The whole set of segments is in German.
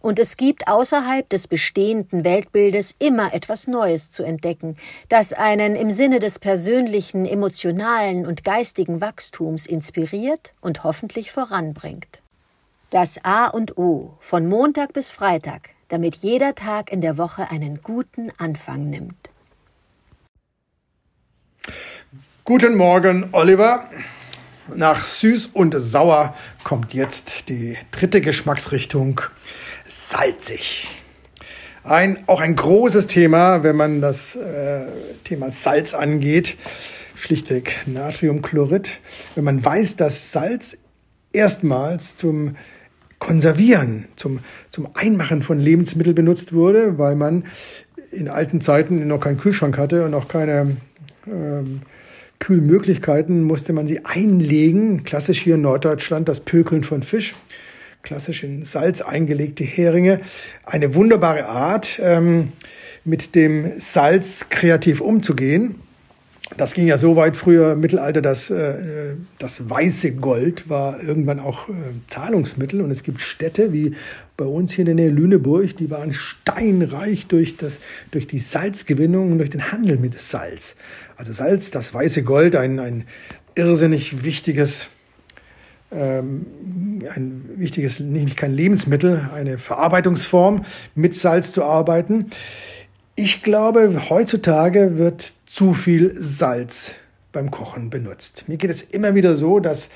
und es gibt außerhalb des bestehenden Weltbildes immer etwas Neues zu entdecken, das einen im Sinne des persönlichen, emotionalen und geistigen Wachstums inspiriert und hoffentlich voranbringt. Das A und O von Montag bis Freitag, damit jeder Tag in der Woche einen guten Anfang nimmt. Guten Morgen, Oliver. Nach süß und sauer kommt jetzt die dritte Geschmacksrichtung, salzig. Ein, auch ein großes Thema, wenn man das äh, Thema Salz angeht. Schlichtweg Natriumchlorid. Wenn man weiß, dass Salz erstmals zum Konservieren, zum, zum Einmachen von Lebensmitteln benutzt wurde, weil man in alten Zeiten noch keinen Kühlschrank hatte und auch keine ähm, Kühlmöglichkeiten, musste man sie einlegen. Klassisch hier in Norddeutschland das Pökeln von Fisch. Klassisch in Salz eingelegte Heringe. Eine wunderbare Art, ähm, mit dem Salz kreativ umzugehen. Das ging ja so weit früher im Mittelalter, dass äh, das weiße Gold war irgendwann auch äh, Zahlungsmittel. Und es gibt Städte wie bei uns hier in der Nähe Lüneburg, die waren steinreich durch, das, durch die Salzgewinnung und durch den Handel mit Salz. Also Salz, das weiße Gold, ein, ein irrsinnig wichtiges, ähm, ein wichtiges, nicht kein Lebensmittel, eine Verarbeitungsform, mit Salz zu arbeiten. Ich glaube, heutzutage wird zu viel Salz beim Kochen benutzt. Mir geht es immer wieder so, dass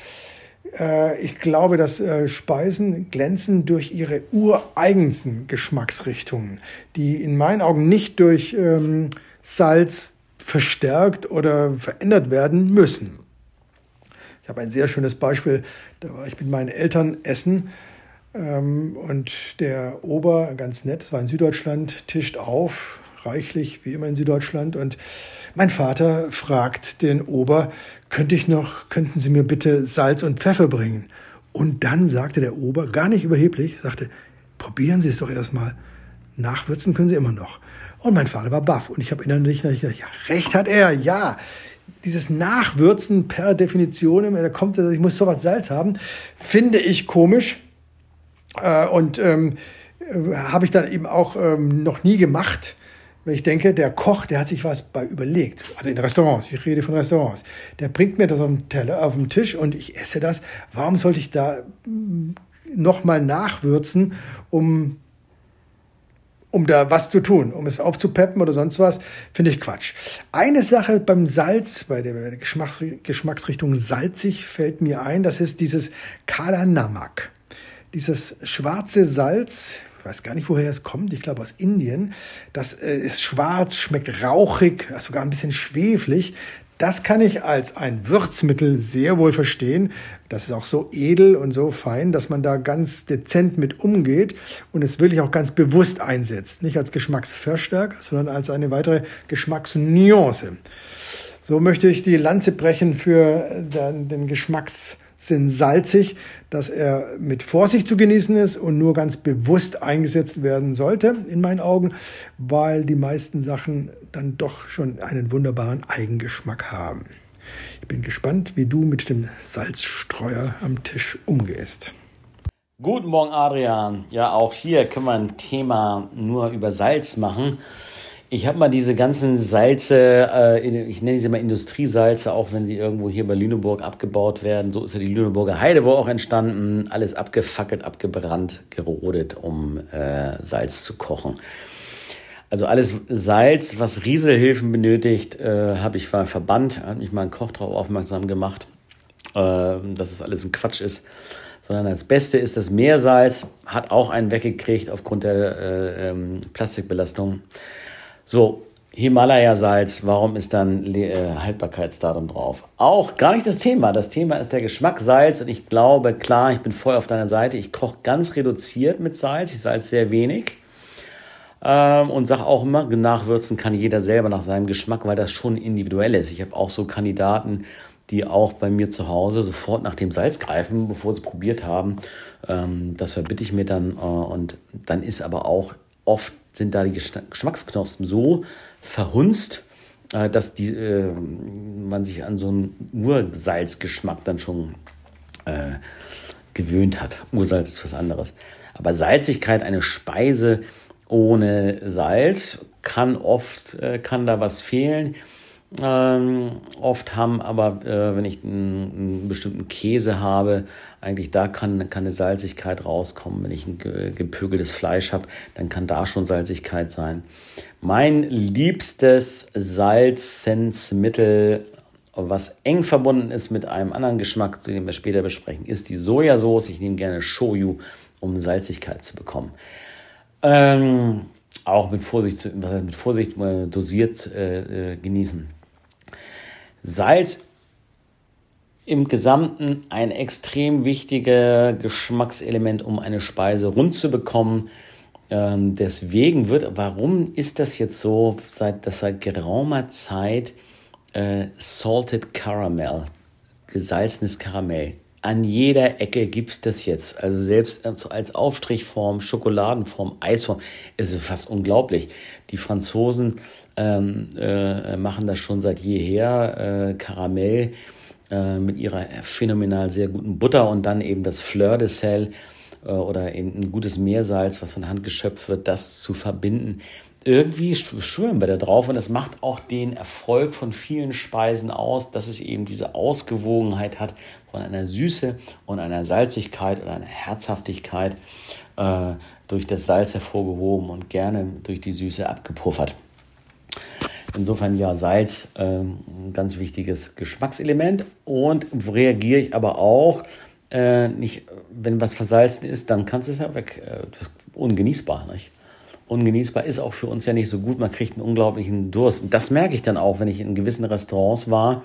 äh, ich glaube, dass äh, Speisen glänzen durch ihre ureigensten Geschmacksrichtungen, die in meinen Augen nicht durch ähm, Salz verstärkt oder verändert werden müssen. Ich habe ein sehr schönes Beispiel, da war ich mit meinen Eltern essen ähm, und der Ober, ganz nett, es war in Süddeutschland, tischt auf, reichlich, wie immer in Süddeutschland. Und mein Vater fragt den Ober, könnte ich noch, könnten Sie mir bitte Salz und Pfeffer bringen? Und dann sagte der Ober, gar nicht überheblich, sagte, probieren Sie es doch erstmal. Nachwürzen können Sie immer noch. Und mein Vater war baff. Und ich habe innerlich gedacht, ja, recht hat er, ja. Dieses Nachwürzen per Definition, da kommt, ich muss so was Salz haben, finde ich komisch. Äh, und ähm, äh, habe ich dann eben auch ähm, noch nie gemacht. Weil ich denke, der Koch, der hat sich was bei überlegt. Also in Restaurants, ich rede von Restaurants. Der bringt mir das auf den Teller, auf den Tisch und ich esse das. Warum sollte ich da hm, nochmal nachwürzen, um, um da was zu tun, um es aufzupeppen oder sonst was? Finde ich Quatsch. Eine Sache beim Salz, bei der Geschmacks Geschmacksrichtung salzig, fällt mir ein, das ist dieses Kala Namak. Dieses schwarze Salz, ich weiß gar nicht, woher es kommt, ich glaube aus Indien. Das äh, ist schwarz, schmeckt rauchig, sogar ein bisschen schweflig. Das kann ich als ein Würzmittel sehr wohl verstehen. Das ist auch so edel und so fein, dass man da ganz dezent mit umgeht und es wirklich auch ganz bewusst einsetzt. Nicht als Geschmacksverstärker, sondern als eine weitere Geschmacksnuance. So möchte ich die Lanze brechen für den Geschmacks sind salzig, dass er mit Vorsicht zu genießen ist und nur ganz bewusst eingesetzt werden sollte, in meinen Augen, weil die meisten Sachen dann doch schon einen wunderbaren Eigengeschmack haben. Ich bin gespannt, wie du mit dem Salzstreuer am Tisch umgehst. Guten Morgen, Adrian. Ja, auch hier können wir ein Thema nur über Salz machen. Ich habe mal diese ganzen Salze, äh, ich nenne sie mal Industriesalze, auch wenn sie irgendwo hier bei Lüneburg abgebaut werden. So ist ja die Lüneburger Heide wo auch entstanden. Alles abgefackelt, abgebrannt, gerodet, um äh, Salz zu kochen. Also alles Salz, was Rieselhilfen benötigt, äh, habe ich mal verbannt, hat mich mal ein Koch darauf aufmerksam gemacht, äh, dass es alles ein Quatsch ist. Sondern das Beste ist das Meersalz, hat auch einen weggekriegt aufgrund der äh, ähm, Plastikbelastung. So, Himalaya-Salz, warum ist dann äh, Haltbarkeitsdatum drauf? Auch gar nicht das Thema. Das Thema ist der Geschmack Salz und ich glaube, klar, ich bin voll auf deiner Seite. Ich koche ganz reduziert mit Salz. Ich salze sehr wenig. Ähm, und sage auch immer, nachwürzen kann jeder selber nach seinem Geschmack, weil das schon individuell ist. Ich habe auch so Kandidaten, die auch bei mir zu Hause sofort nach dem Salz greifen, bevor sie probiert haben. Ähm, das verbitte ich mir dann. Äh, und dann ist aber auch oft sind da die Geschmacksknospen so verhunzt, äh, dass die, äh, man sich an so einen Ursalzgeschmack dann schon äh, gewöhnt hat. Ursalz ist was anderes. Aber Salzigkeit, eine Speise ohne Salz, kann oft, äh, kann da was fehlen. Ähm, oft haben aber, äh, wenn ich einen, einen, bestimmten Käse habe, eigentlich da kann, kann eine Salzigkeit rauskommen. Wenn ich ein gepökeltes Fleisch habe, dann kann da schon Salzigkeit sein. Mein liebstes Salzsensmittel, was eng verbunden ist mit einem anderen Geschmack, den wir später besprechen, ist die Sojasauce. Ich nehme gerne Shoyu, um Salzigkeit zu bekommen. Ähm, auch mit Vorsicht, mit Vorsicht äh, dosiert äh, äh, genießen. Salz im Gesamten ein extrem wichtiges Geschmackselement, um eine Speise rund zu bekommen. Ähm, deswegen wird, warum ist das jetzt so, seit, dass seit geraumer Zeit äh, Salted Caramel, gesalzenes Karamell, an jeder Ecke gibt es das jetzt. Also selbst als Aufstrichform, Schokoladenform, Eisform, ist es fast unglaublich. Die Franzosen ähm, äh, machen das schon seit jeher. Äh, Karamell äh, mit ihrer phänomenal sehr guten Butter und dann eben das Fleur de Sel äh, oder eben ein gutes Meersalz, was von Hand geschöpft wird, das zu verbinden. Irgendwie schwören wir da drauf und das macht auch den Erfolg von vielen Speisen aus, dass es eben diese Ausgewogenheit hat von einer Süße und einer Salzigkeit oder einer Herzhaftigkeit äh, durch das Salz hervorgehoben und gerne durch die Süße abgepuffert. Insofern ja, Salz ähm, ein ganz wichtiges Geschmackselement und reagiere ich aber auch äh, nicht, wenn was versalzen ist, dann kannst du es ja weg. Äh, ungenießbar, nicht? Ungenießbar ist auch für uns ja nicht so gut. Man kriegt einen unglaublichen Durst. Und das merke ich dann auch, wenn ich in gewissen Restaurants war.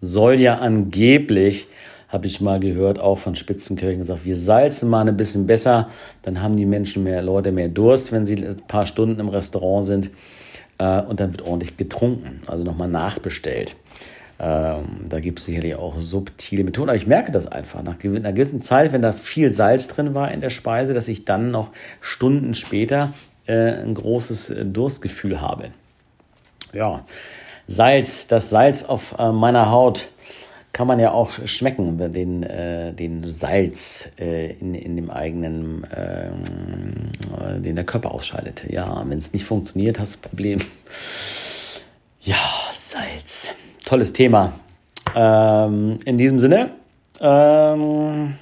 Soll ja angeblich, habe ich mal gehört, auch von Spitzenköchen gesagt, wir salzen mal ein bisschen besser. Dann haben die Menschen mehr Leute mehr Durst, wenn sie ein paar Stunden im Restaurant sind. Äh, und dann wird ordentlich getrunken, also nochmal nachbestellt. Ähm, da gibt es sicherlich auch subtile Methoden, aber ich merke das einfach nach einer gewissen Zeit, wenn da viel Salz drin war in der Speise, dass ich dann noch Stunden später ein großes äh, Durstgefühl habe. Ja, Salz, das Salz auf äh, meiner Haut kann man ja auch schmecken, den, äh, den Salz äh, in, in dem eigenen, äh, den der Körper ausscheidet. Ja, wenn es nicht funktioniert, hast du ein Problem. Ja, Salz. Tolles Thema. Ähm, in diesem Sinne, ähm,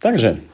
Dankeschön.